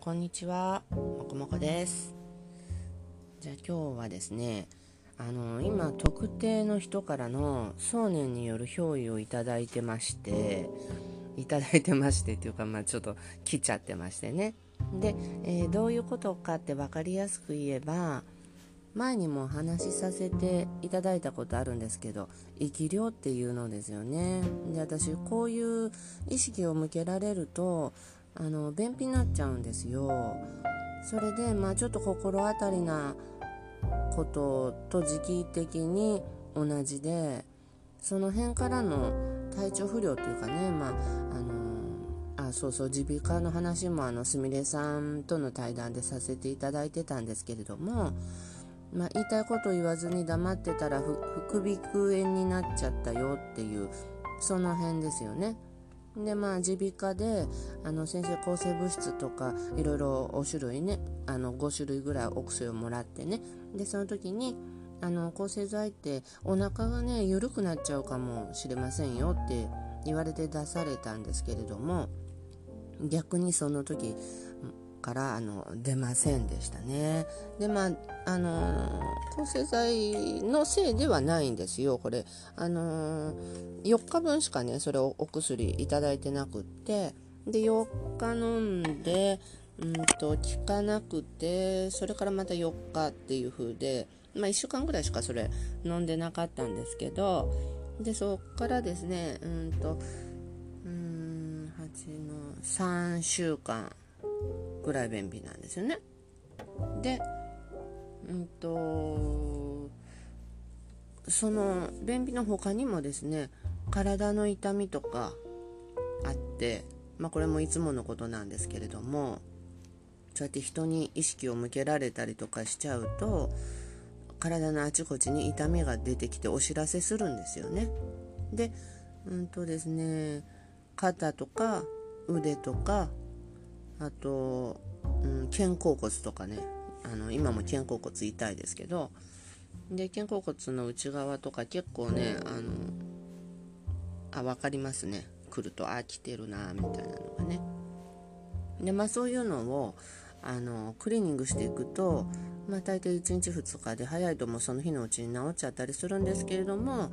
こんにちは、もこもこです。じゃあ今日はですね、あの今特定の人からの想念による憑依をいただいてまして、いただいてまして っていうかまあちょっと来ちゃってましてね。で、えーどういうことかって分かりやすく言えば。前にもお話しさせていただいたことあるんですけど生き量っていうのですよねで私こういう意識を向けられるとあの便秘になっちゃうんですよそれでまあちょっと心当たりなことと時期的に同じでその辺からの体調不良っていうかねまああのあそうそう耳鼻科の話もあのすみれさんとの対談でさせていただいてたんですけれどもまあ、言いたいこと言わずに黙ってたら副鼻腔炎になっちゃったよっていうその辺ですよね。でまあ耳鼻科であの先生抗生物質とかいろいろお種類ねあの5種類ぐらいお薬をもらってね。でその時にあの抗生剤ってお腹がね緩くなっちゃうかもしれませんよって言われて出されたんですけれども逆にその時からあの出ませんでしたね。でまああの抗生剤のせいではないんですよこれ。あの4日分しかねそれをお薬いただいてなくってで4日飲んでうんと効かなくてそれからまた4日っていう風でまあ1週間ぐらいしかそれ飲んでなかったんですけどでそっからですねうんとうん8の3週間ぐらい便秘なんですよね。で、うんとその便秘の他にもですね体の痛みとかあって、まあ、これもいつものことなんですけれどもそうやって人に意識を向けられたりとかしちゃうと体のあちこちに痛みが出てきてお知らせするんですよね。でうんとですね肩とか腕とかあと、うん、肩甲骨とかね。あの今も肩甲骨痛いですけど。で肩甲骨の内側とか結構ねあのあ分かりますね。来るとあ来てるなみたいなのがね。でまあそういうのをあのクリーニングしていくと、まあ、大体1日2日で早いともうその日のうちに治っちゃったりするんですけれども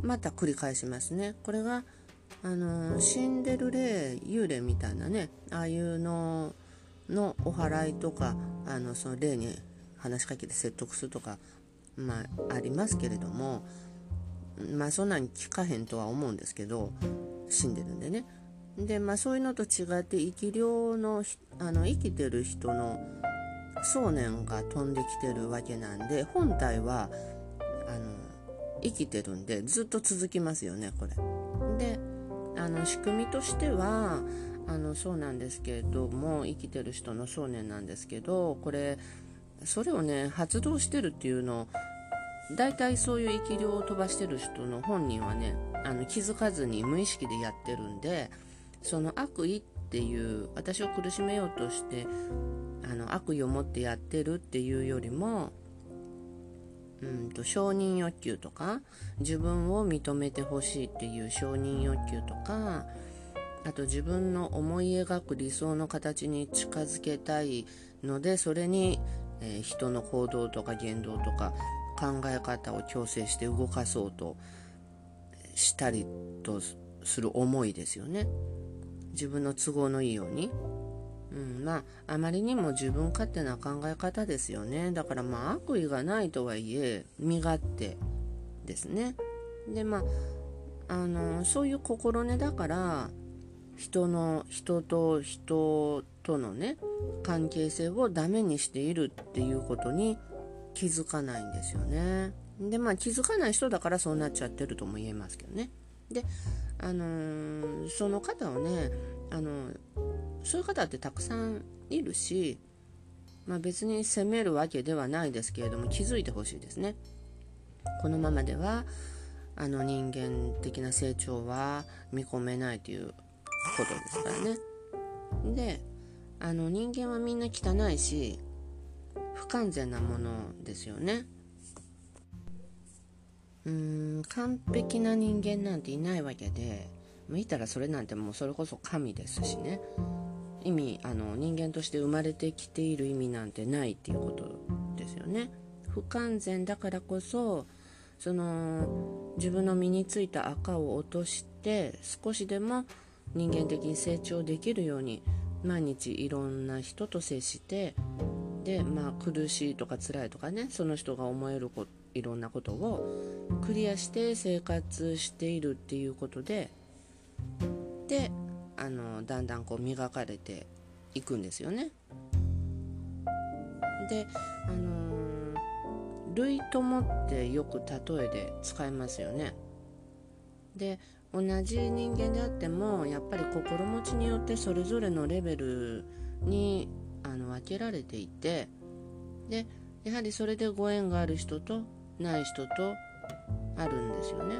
また繰り返しますね。これがあの死んでる霊幽霊みたいなねああいうののお祓いとかあのその霊に話しかけて説得するとか、まあ、ありますけれどもまあそんなに聞かへんとは思うんですけど死んでるんでねでまあそういうのと違って生き量のあの生きてる人の想念が飛んできてるわけなんで本体はあの生きてるんでずっと続きますよねこれ。であの仕組みとしてはあのそうなんですけれども生きてる人の想念なんですけどこれそれをね発動してるっていうの大体そういう生き量を飛ばしてる人の本人はねあの気づかずに無意識でやってるんでその悪意っていう私を苦しめようとしてあの悪意を持ってやってるっていうよりもうんと承認欲求とか自分を認めてほしいっていう承認欲求とかあと自分の思い描く理想の形に近づけたいのでそれに、えー人の行動とか言動とか考え方を強制して動かそうとしたりとする思いですよね自分の都合のいいように。うん、まああまりにも自分勝手な考え方ですよね。だからまあ悪意がないとはいえ身勝手ですね。でまああのそういう心根だから人の人と人とのね関係性をダメにしているっていうことに気づかないんですよね。でまあ気づかない人だからそうなっちゃってるとも言えますけどね。であのーその方をねあのそういう方ってたくさんいるし、まあ、別に責めるわけではないですけれども気づいてほしいですね。このままではあの人間的な成長は見込めないということですからね。であの人間はみんな汚いし不完全なものですよね。うん完璧な人間なんていないわけでいたらそれなんてもうそれこそ神ですしね意味あの人間として生まれてきている意味なんてないっていうことですよね。不完全だからこそその自分の身についた赤を落として少しでも人間的に成長できるように毎日いろんな人と接してでまあ苦しいとか辛いとかねその人が思えるこいろんなことをクリアして生活しているっていうことででのだんだんこう磨かれていくんですよね。であのー、類友ってよく例えで使いますよね。で同じ人間であってもやっぱり心持ちによってそれぞれのレベルにあの分けられていてでやはりそれでご縁がある人とない人とあるんですよね。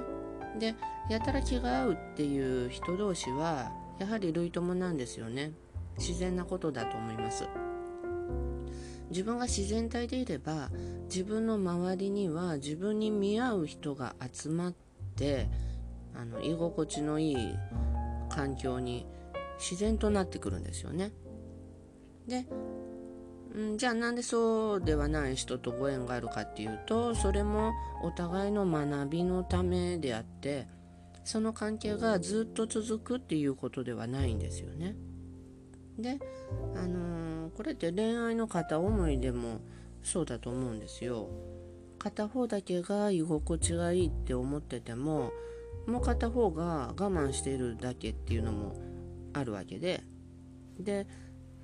でやたら気が合うっていう人同士はやはり類友なんですよね。自然なことだと思います。自分が自然体でいれば自分の周りには自分に見合う人が集まってあの居心地のいい環境に自然となってくるんですよね。でんじゃあなんでそうではない人とご縁があるかっていうとそれもお互いの学びのためであってその関係がずっと続くっていうことではないんですよね。で、あのー、これって恋愛の片思いでもそうだと思うんですよ。片方だけが居心地がいいって思っててももう片方が我慢しているだけっていうのもあるわけでで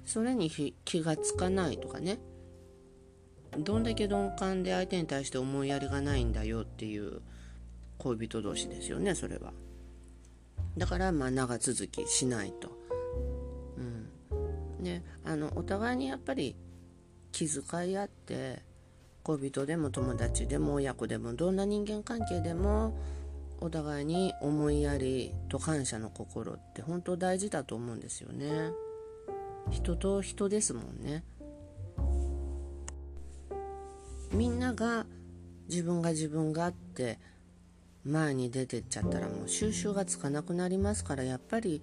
それに気がつかないとかねどんだけ鈍感で相手に対して思いやりがないんだよっていう恋人同士ですよねそれは。だからまあ長続きしないと。うん。であのお互いにやっぱり気遣い合って恋人でも友達でも親子でもどんな人間関係でもお互いに思いやりと感謝の心って本当大事だと思うんですよね。人と人ですもんね。みんなが自分が自分がって前に出てっちゃったらもう収集がつかなくなりますからやっぱり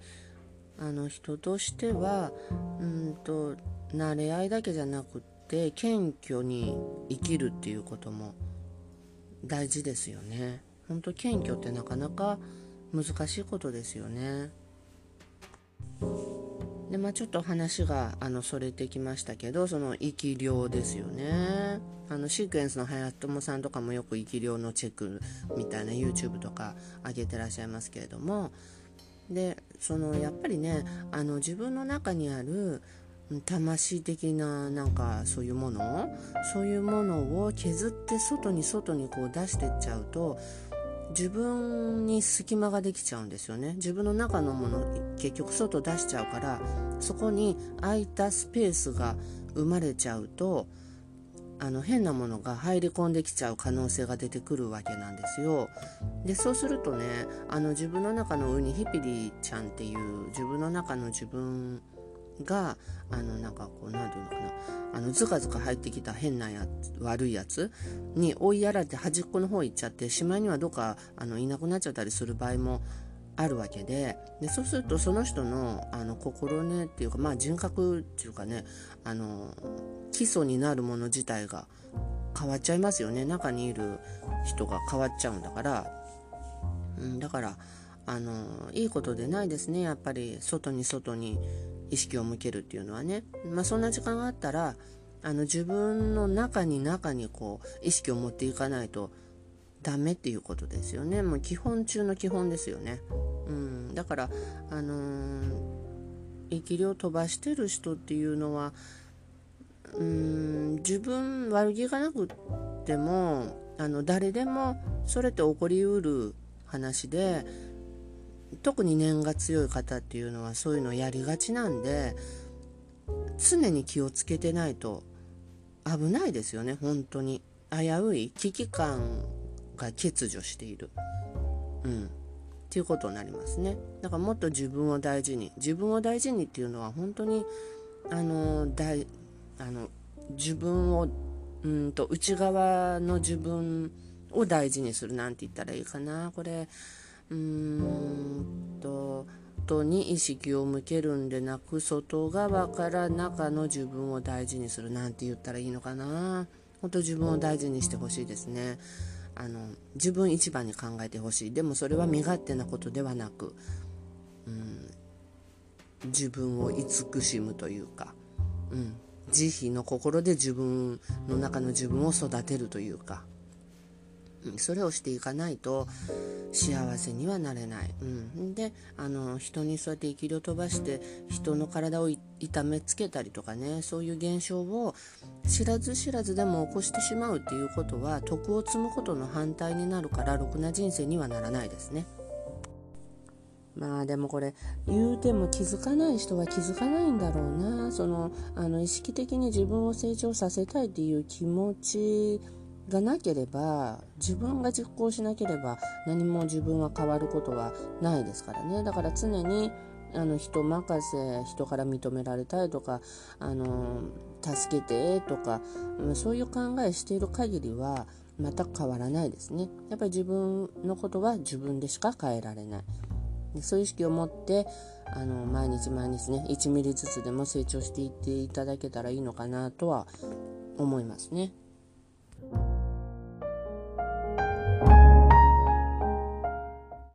あの人としてはうんと慣れ合いだけじゃなくって謙虚に生きるっていうことも大事ですよね。本当謙虚ってなかなか難しいことですよね。でまあ、ちょっと話があのそれてきましたけどその生き量ですよね。あのシークエンスの早友さんとかもよく生き量のチェックみたいな YouTube とか上げてらっしゃいますけれども。でそのやっぱりねあの自分の中にある魂的ななんかそういうもの？そういうものを削って外に外にこう出してっちゃうと自分に隙間ができちゃうんですよね自分の中のもの結局外出しちゃうからそこに空いたスペースが生まれちゃうとあの変なものが入り込んできちゃう可能性が出てくるわけなんですよ。でそうするとねあの自分の中のウニヒピリちゃんっていう自分の中の自分があのなんかこう何て言うのかなのズカズカ入ってきた変なやつ悪いやつに追いやられて端っこの方行っちゃってしまいにはどっかあのいなくなっちゃったりする場合もあるわけででそうするとその人のあの心根っていうかまあ人格っていうかねあの基礎になるもの自体が変わっちゃいますよね。中にいる人が変わっちゃうんだから、うん、だからあのいいことでないですね。やっぱり外に外に意識を向けるっていうのはね、まあ、そんな時間があったらあの自分の中に中にこう意識を持っていかないとダメっていうことですよね。もう基本中の基本ですよね、うん、だからあのー、生き量飛ばしてる人っていうのはうん自分悪気がなくてもあの誰でもそれって起こりうる話で特に念が強い方っていうのはそういうのをやりがちなんで常に気をつけてないと危ないですよね本当に。危うい危機感が欠如している。うん。っていうことになりますね。だからもっと自分を大事に自分を大事にっていうのは本当にあの大あの自分をうんと内側の自分を大事にするなんて言ったらいいかな。これうーんと外に意識を向けるんでなく外側から中の自分を大事にするなんて言ったらいいのかな。本当自分を大事にしてほしいですね。あの自分一番に考えてほしい。でもそれは身勝手なことではなく、うん、自分を慈しむというか、うん、慈悲の心で自分の中の自分を育てるというか。それをしていかないと幸せにはなれない、うん、であの人にそうやって生きりを飛ばして人の体を痛めつけたりとかねそういう現象を知らず知らずでも起こしてしまうっていうことは徳を積むことの反対になるからろくな人生にはならないですね。まあでもこれ言うても気づかない人は気づかないんだろうな。そのあの意識的に自分を成長させたいっていう気持ちがなければ自分が実行しなければ何も自分は変わることはないですからね。だから常にあの人任せ人から認められたいとかあの助けてとかそういう考えしている限りはまた変わらないですね。やっぱり自分のことは自分でしか変えられない。そういう意識を持ってあの毎日毎日ね1ミリずつでも成長していっていただけたらいいのかなとは思いますね。